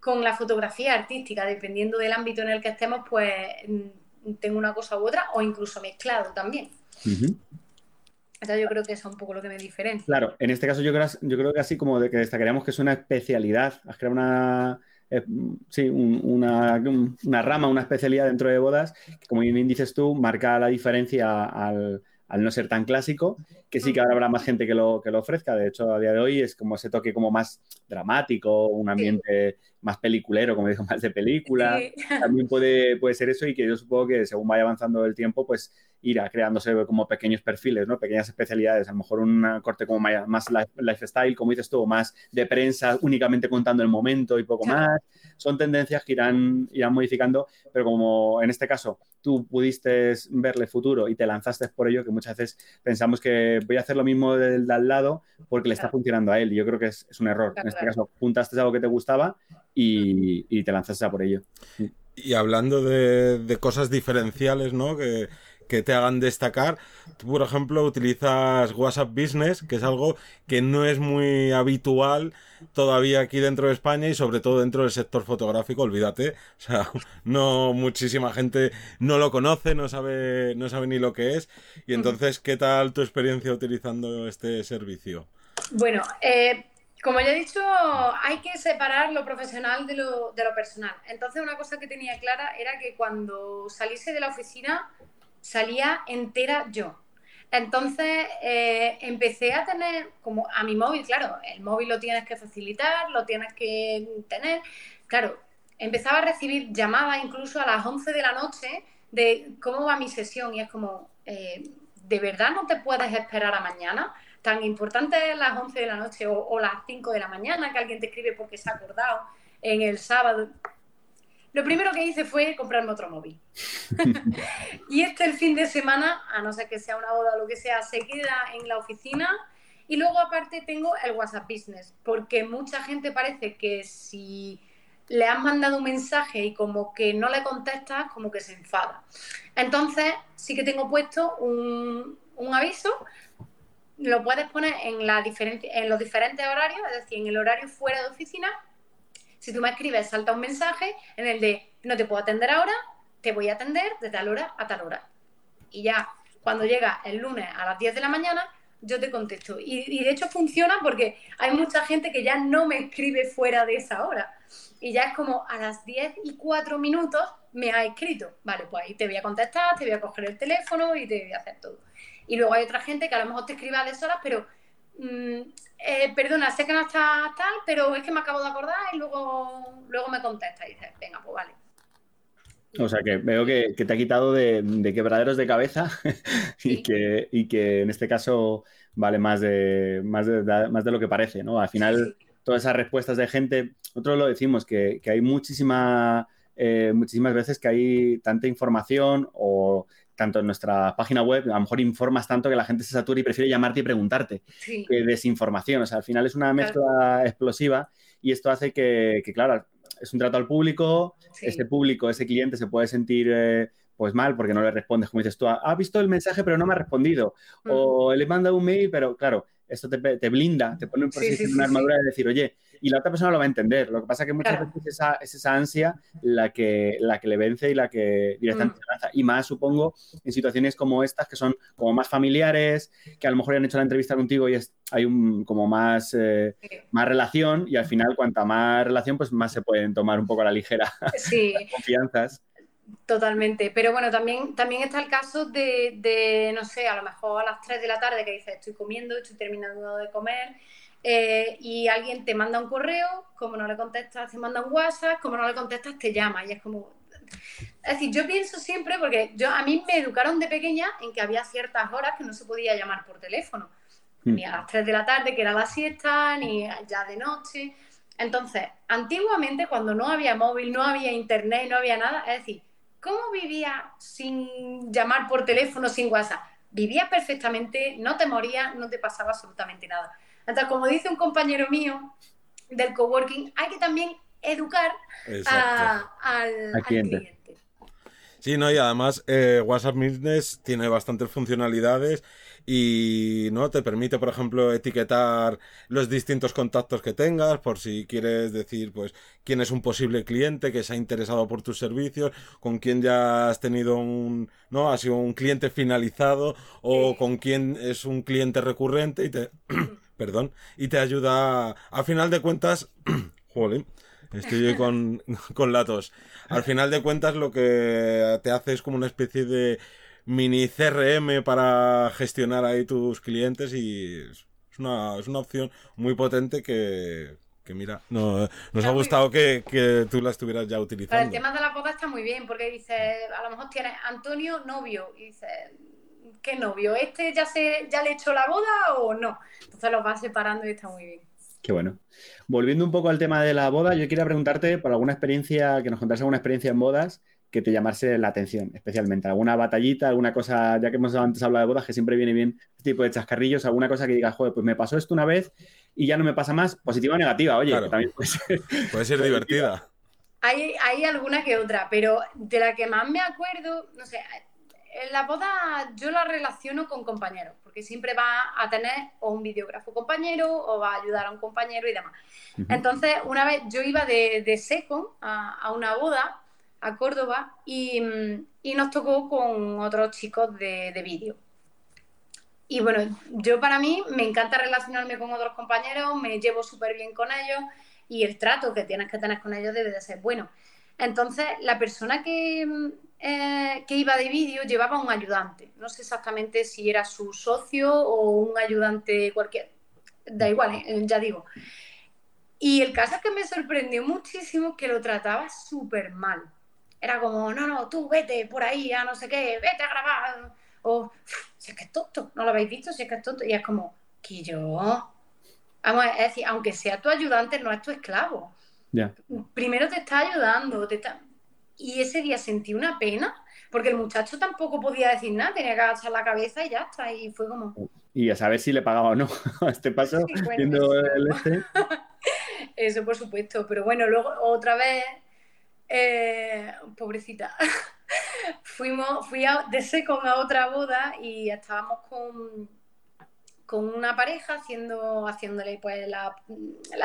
con la fotografía artística, dependiendo del ámbito en el que estemos, pues mm, tengo una cosa u otra, o incluso mezclado también. Entonces yo creo que eso es un poco lo que me diferencia. Claro, en este caso yo creo, yo creo que así como de que destacaríamos que es una especialidad, has creado una, eh, sí, una, una, rama, una especialidad dentro de bodas, que como bien dices tú, marca la diferencia al, al no ser tan clásico, que sí que ahora habrá más gente que lo, que lo ofrezca. De hecho, a día de hoy es como ese toque como más dramático, un ambiente más peliculero, como digo, más de película. También puede, puede ser eso y que yo supongo que según vaya avanzando el tiempo, pues irá creándose como pequeños perfiles, ¿no? Pequeñas especialidades. A lo mejor un corte como más lifestyle, como dices tú, más de prensa, únicamente contando el momento y poco más. Son tendencias que irán, irán modificando, pero como en este caso tú pudiste verle futuro y te lanzaste por ello, que muchas veces pensamos que voy a hacer lo mismo del de al lado porque le está funcionando a él. Y yo creo que es, un error. en este caso, puntaste algo que te gustaba y, te lanzaste a por ello. Y hablando de, de cosas diferenciales, ¿no? Que, que te hagan destacar. Tú, por ejemplo, utilizas WhatsApp Business, que es algo que no es muy habitual todavía aquí dentro de España y sobre todo dentro del sector fotográfico, olvídate. O sea, no muchísima gente no lo conoce, no sabe, no sabe ni lo que es. Y entonces, ¿qué tal tu experiencia utilizando este servicio? Bueno, eh, como ya he dicho, hay que separar lo profesional de lo, de lo personal. Entonces, una cosa que tenía clara era que cuando saliese de la oficina salía entera yo. Entonces eh, empecé a tener como a mi móvil, claro, el móvil lo tienes que facilitar, lo tienes que tener. Claro, empezaba a recibir llamadas incluso a las 11 de la noche de cómo va mi sesión y es como, eh, ¿de verdad no te puedes esperar a mañana? Tan importante es las 11 de la noche o, o las 5 de la mañana que alguien te escribe porque se ha acordado en el sábado. Lo primero que hice fue comprarme otro móvil. y este el fin de semana, a no ser que sea una boda o lo que sea, se queda en la oficina. Y luego aparte tengo el WhatsApp Business, porque mucha gente parece que si le has mandado un mensaje y como que no le contestas, como que se enfada. Entonces sí que tengo puesto un, un aviso, lo puedes poner en, la en los diferentes horarios, es decir, en el horario fuera de oficina si tú me escribes, salta un mensaje en el de no te puedo atender ahora, te voy a atender de tal hora a tal hora. Y ya cuando llega el lunes a las 10 de la mañana, yo te contesto. Y, de hecho funciona porque hay mucha gente que ya no me escribe fuera de esa hora. Y ya es como a las 10 y 4 minutos me ha escrito. Vale, pues ahí te voy a contestar, te voy a coger el teléfono y te voy a hacer todo. Y luego hay otra gente que a lo mejor te escribe a deshoras, pero mm, eh, perdona, sé que no está tal, pero es que me acabo de acordar y luego, luego me contesta y dices, venga, pues vale. O sea que veo que, te ha quitado de, quebraderos de cabeza y, que, que en este caso vale más de, más de, más de lo que parece, ¿no? Al final, todas esas respuestas de gente, nosotros lo decimos, que, hay muchísima, eh, muchísimas veces que hay tanta información o tanto en nuestra página web, a lo mejor informas tanto que la gente se satura y prefiere llamarte y preguntarte que desinformación. O sea, al final es una mezcla explosiva y esto hace que, claro, es un trato al público, ese público, ese cliente se puede sentir eh, pues mal, porque no le respondes, como dices tú, ha visto el mensaje pero no me ha respondido, o le manda un mail, pero claro, esto te, blinda, te pone en una armadura de decir, oye, y la otra persona lo va a entender. Lo que pasa es que muchas veces esa, es esa ansia la que, la que le vence y la que directamente mm. lanza. Y más, supongo, en situaciones como estas, que son como más familiares, que a lo mejor han hecho la entrevista contigo y es, hay un, como más, eh, más relación y al final, cuanta más relación, pues más se pueden tomar un poco a la ligera sí. las confianzas. Totalmente, pero bueno, también, también está el caso de, no sé, a lo mejor a las 3 de la tarde que dices, estoy comiendo, estoy terminando de comer, eh, y alguien te manda un correo, como no le contestas, te manda un WhatsApp, como no le contestas, te llama, y es como... Es decir, yo pienso siempre, porque yo a mí me educaron de pequeña en que había ciertas horas que no se podía llamar por teléfono, hmm. ni a las 3 de la tarde, que era la siesta, ni ya de noche. Entonces, antiguamente, cuando no había móvil, no había internet, no había nada, es decir, ¿Cómo vivía sin llamar por teléfono, sin WhatsApp? Vivía perfectamente, no te moría, no te pasaba absolutamente nada. Entonces, como dice un compañero mío del coworking, hay que también educar al, cliente. Sí, no, y además eh, WhatsApp Business tiene bastantes funcionalidades y no te permite, por ejemplo, etiquetar los distintos contactos que tengas por si quieres decir, pues, quién es un posible cliente que se ha interesado por tus servicios, con quién ya has tenido un, no, ha sido un cliente finalizado o con quién es un cliente recurrente y te, perdón, y te ayuda, a final de cuentas, joder, estoy con, con la tos. Al final de cuentas lo que te hace es como una especie de mini CRM para gestionar ahí tus clientes y es una, es una opción muy potente que, mira, no, nos ha gustado que, tú la estuvieras ya utilizando. Pero el tema de la boda está muy bien, porque dice, a lo mejor tienes Antonio novio, y dice, ¿qué novio? ¿Este ya se ya le echó la boda o no? Entonces los vas separando y está muy bien. Qué bueno. Volviendo un poco al tema de la boda, yo quería preguntarte por alguna experiencia, que nos contaras alguna experiencia en bodas que te llamase la atención, especialmente. ¿Alguna batallita, alguna cosa, ya que hemos antes hablado de bodas, que siempre viene bien este tipo de chascarrillos, alguna cosa que digas, joder, pues me pasó esto una vez y ya no me pasa más, positiva o negativa, oye, también puede ser. Puede ser divertida. Hay, hay alguna que otra, pero de la que más me acuerdo, no sé, en la boda yo la relaciono con compañeros, porque siempre va a tener o un videógrafo compañero o va a ayudar a un compañero y demás. Entonces, una vez yo iba de, de seco a, a una boda a Córdoba y, nos tocó con otros chicos de, vídeo. Y bueno, yo para mí me encanta relacionarme con otros compañeros, me llevo súper bien con ellos y el trato que tienes que tener con ellos debe de ser bueno. Entonces, la persona que, eh, que iba de vídeo llevaba un ayudante. No sé exactamente si era su socio o un ayudante cualquier. Da igual, eh, ya digo. Y el caso es que me sorprendió muchísimo que lo trataba súper mal era como, no, no, tú vete por ahí a no sé qué, vete a grabar. O, si es que es tonto, no lo habéis visto, si es que es tonto. Y es como, que yo. Vamos, es decir, aunque sea tu ayudante, no es tu esclavo. Primero te está ayudando. Te está... Y ese día sentí una pena, porque el muchacho tampoco podía decir nada, tenía que agachar la cabeza y ya está. Y fue como. Y a saber si le pagaba o no a este paso, viendo el este. Eso, por supuesto. Pero bueno, luego otra vez eh, pobrecita. Fuimos, fui a, de seco a otra boda y estábamos con, con una pareja haciendo, haciéndole pues la,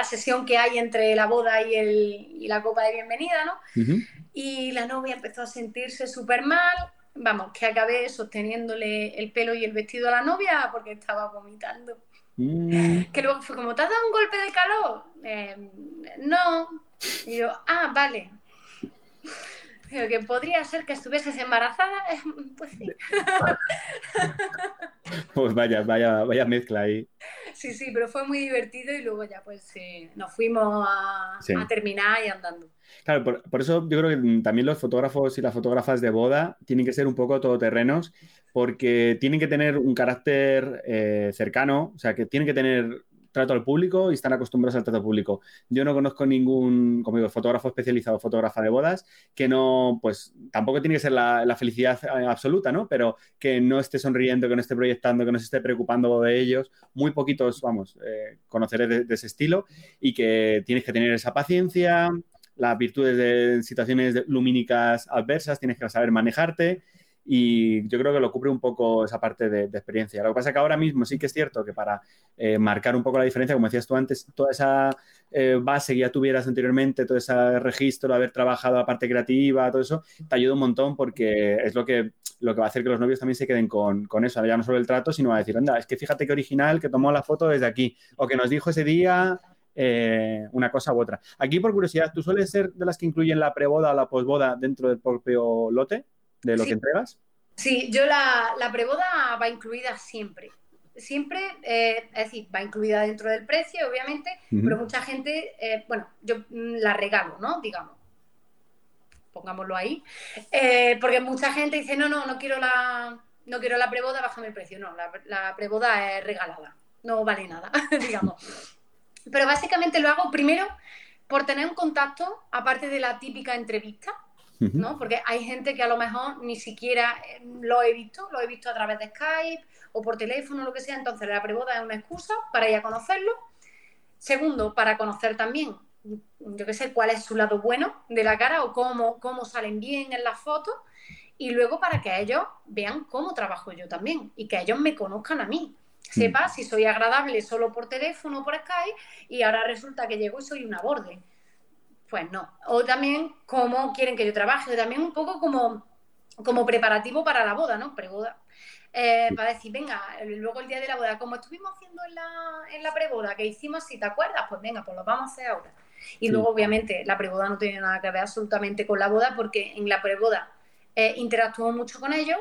sesión que hay entre la boda y, el, y la copa de bienvenida, ¿no? Y la novia empezó a sentirse súper mal. Vamos, que acabé sosteniéndole el pelo y el vestido a la novia porque estaba vomitando. Mm. Que luego fue como, ¿te has dado un golpe de calor? Eh, no. Y yo, ah, vale, que podría ser que estuvieses embarazada, eh, pues sí. Pues vaya, vaya, vaya mezcla ahí. Sí, sí, pero fue muy divertido y luego ya pues nos fuimos a, terminar y andando. Claro, por, eso yo creo que también los fotógrafos y las fotógrafas de boda tienen que ser un poco todoterrenos porque tienen que tener un carácter eh, cercano, o sea, que tienen que tener trato al público y están acostumbrados al trato público. Yo no conozco ningún, como digo, fotógrafo especializado, fotógrafa de bodas, que no, pues tampoco tiene que ser la, felicidad eh, absoluta, ¿no? Pero que no esté sonriendo, que no esté proyectando, que no se esté preocupando de ellos. Muy poquitos, vamos, eh, conoceré de, ese estilo y que tienes que tener esa paciencia, las virtudes de situaciones lumínicas adversas, tienes que saber manejarte y yo creo que lo cubre un poco esa parte de, experiencia. Lo que pasa es que ahora mismo sí que es cierto que para eh, marcar un poco la diferencia, como decías tú antes, toda esa eh, base que ya tuvieras anteriormente, todo ese registro, haber trabajado la parte creativa, todo eso, te ayuda un montón porque es lo que, lo que va a hacer que los novios también se queden con, con eso, ya no solo el trato, sino a decir, anda, es que fíjate que original, que tomó la foto desde aquí, o que nos dijo ese día eh, una cosa u otra. Aquí, por curiosidad, ¿tú sueles ser de las que incluyen la preboda o la posboda dentro del propio lote? De lo que entregas? Sí, yo la, la preboda va incluida siempre. Siempre, eh, es decir, va incluida dentro del precio, obviamente, pero mucha gente, eh, bueno, yo mm, la regalo, ¿no? Digamos. Pongámoslo ahí. Eh, porque mucha gente dice, no, no, no quiero la, no quiero la preboda, bájame el precio. No, la, la preboda es regalada, no vale nada, digamos. Pero básicamente lo hago primero por tener un contacto, aparte de la típica entrevista, ¿no? Porque hay gente que a lo mejor ni siquiera eh, lo he visto, lo he visto a través de Skype o por teléfono o lo que sea, entonces la preboda es una excusa para ir a conocerlo. Segundo, para conocer también, yo qué sé, cuál es su lado bueno de la cara o cómo, cómo salen bien en las fotos. Y luego para que ellos vean cómo trabajo yo también y que ellos me conozcan a mí. Sepa si soy agradable solo por teléfono o por Skype y ahora resulta que llego y soy una borde pues no. O también cómo quieren que yo trabaje, también un poco como, como preparativo para la boda, ¿no? Preboda. Eh, para decir, venga, luego el día de la boda, como estuvimos haciendo en la, en la preboda, que hicimos, si te acuerdas, pues venga, pues lo vamos a hacer ahora. Y luego, obviamente, la preboda no tiene nada que ver absolutamente con la boda, porque en la preboda eh, interactúo mucho con ellos,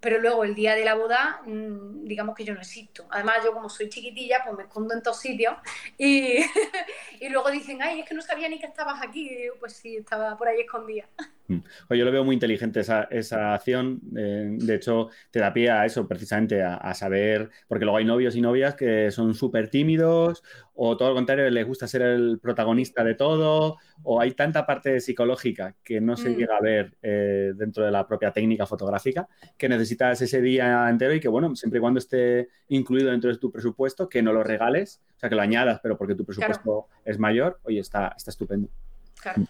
pero luego el día de la boda, mm, digamos que yo no existo. Además, yo como soy chiquitilla, pues me escondo en todos sitios y, y luego dicen, ay, es que no sabía ni que estabas aquí. pues sí, estaba por ahí escondida. Yo lo veo muy inteligente esa, esa acción. Eh, de hecho, te da pie a eso, precisamente, a, saber, porque luego hay novios y novias que son súper tímidos, o todo lo contrario, les gusta ser el protagonista de todo, o hay tanta parte psicológica que no se mm. llega a ver eh, dentro de la propia técnica fotográfica, que necesitas ese día entero y que, bueno, siempre y cuando esté incluido dentro de tu presupuesto, que no lo regales, o sea, que lo añadas, pero porque tu presupuesto es mayor, oye, está, está estupendo. Claro.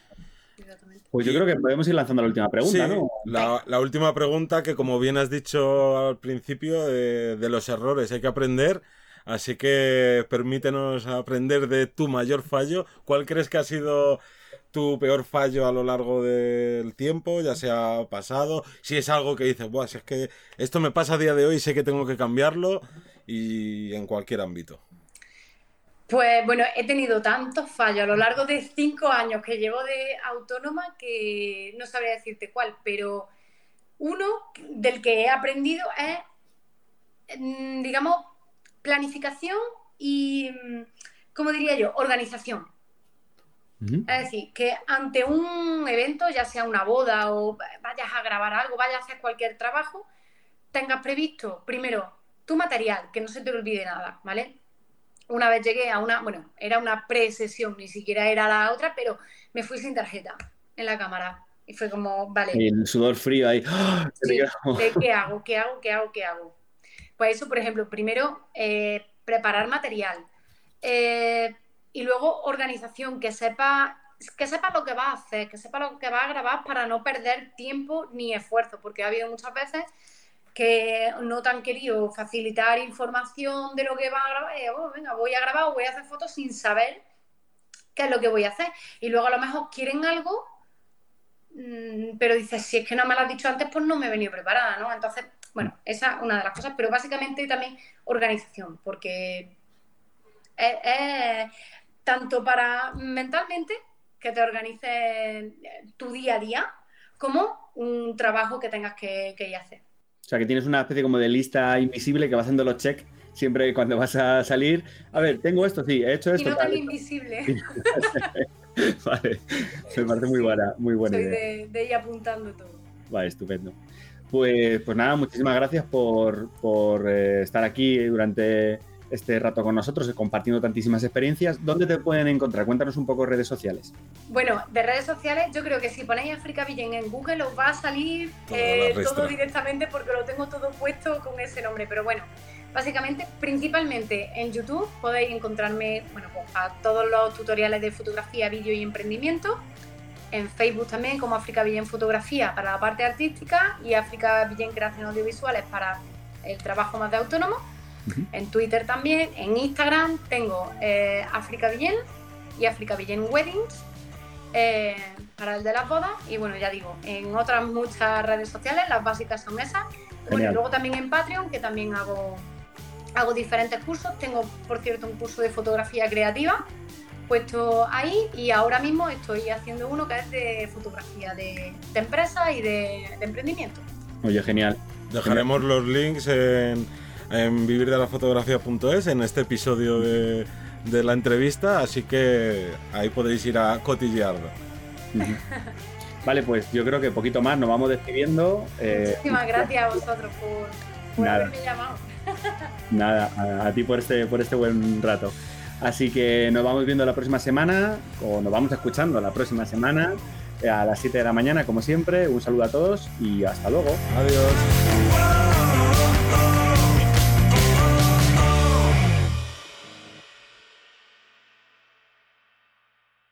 Pues yo creo que podemos ir lanzando la última pregunta, ¿no? La, última pregunta que, como bien has dicho al principio, de, los errores hay que aprender. Así que permítenos aprender de tu mayor fallo. ¿Cuál crees que ha sido tu peor fallo a lo largo del tiempo, ya sea pasado? Si es algo que dices, Buah, si es que esto me pasa a día de hoy, sé que tengo que cambiarlo y en cualquier ámbito. Pues bueno, he tenido tantos fallos a lo largo de cinco años que llevo de autónoma que no sabría decirte cuál, pero uno del que he aprendido es, mm, digamos, planificación y, mm, ¿cómo diría yo? Organización. Es decir, que ante un evento, ya sea una boda o vayas a grabar algo, vayas a hacer cualquier trabajo, tengas previsto primero tu material, que no se te olvide nada, ¿vale? Una vez llegué a una, bueno, era una pre-sesión, ni siquiera era la otra, pero me fui sin tarjeta en la cámara. Y fue como, vale. Y el sudor frío ahí. ¡Ah! ¿Qué hago? ¿Qué hago? ¿Qué hago? ¿Qué hago? Pues eso, por ejemplo, primero eh, preparar material. Eh, y luego organización, que sepa, que sepa lo que va a hacer, que sepa lo que va a grabar para no perder tiempo ni esfuerzo, porque ha habido muchas veces que no te han querido facilitar información de lo que va a grabar, oh, venga, voy a grabar o voy a hacer fotos sin saber qué es lo que voy a hacer. Y luego a lo mejor quieren algo, mm, pero dices, si es que no me lo has dicho antes, pues no me he venido preparada, ¿no? Entonces, bueno, esa es una de las cosas, pero básicamente también organización, porque es, tanto para mentalmente que te organices tu día a día, como un trabajo que tengas que, que ir a hacer. O sea, que tienes una especie como de lista invisible que va haciendo los check siempre cuando vas a salir. A ver, tengo esto, sí, he hecho esto. Y no tan invisible. vale, me parece muy buena, muy buena Soy idea. De, ir apuntando todo. Vale, estupendo. Pues, pues nada, muchísimas gracias por, por eh, estar aquí durante este rato con nosotros, compartiendo tantísimas experiencias. ¿Dónde te pueden encontrar? Cuéntanos un poco redes sociales. Bueno, de redes sociales yo creo que si ponéis África Villen en Google os va a salir eh, todo directamente porque lo tengo todo puesto con ese nombre. Pero bueno, básicamente, principalmente en YouTube podéis encontrarme bueno, pues, a todos los tutoriales de fotografía, vídeo y emprendimiento. en Facebook también como África Villén Fotografía para la parte artística y África Villén Creación Audiovisuales para el trabajo más de autónomo. En Twitter también, en Instagram tengo eh, África Villén y África Villén Weddings eh, para el de las bodas. Y bueno, ya digo, en otras muchas redes sociales, las básicas son esas. Bueno, y luego también en Patreon, que también hago, hago diferentes cursos. Tengo, por cierto, un curso de fotografía creativa puesto ahí y ahora mismo estoy haciendo uno que es de fotografía de, de empresa y de, emprendimiento. Oye, genial. Dejaremos los links en, en vivirdelafotografía.es en este episodio de, de, la entrevista, así que ahí podéis ir a cotillearlo. vale, pues yo creo que poquito más, nos vamos despidiendo. Eh, Muchísimas gracias a vosotros por, por haberme llamado. Nada, a, a, ti por este, por este buen rato. Así que nos vamos viendo la próxima semana, o nos vamos escuchando la próxima semana a las 7 de la mañana, como siempre. Un saludo a todos y hasta luego. Adiós.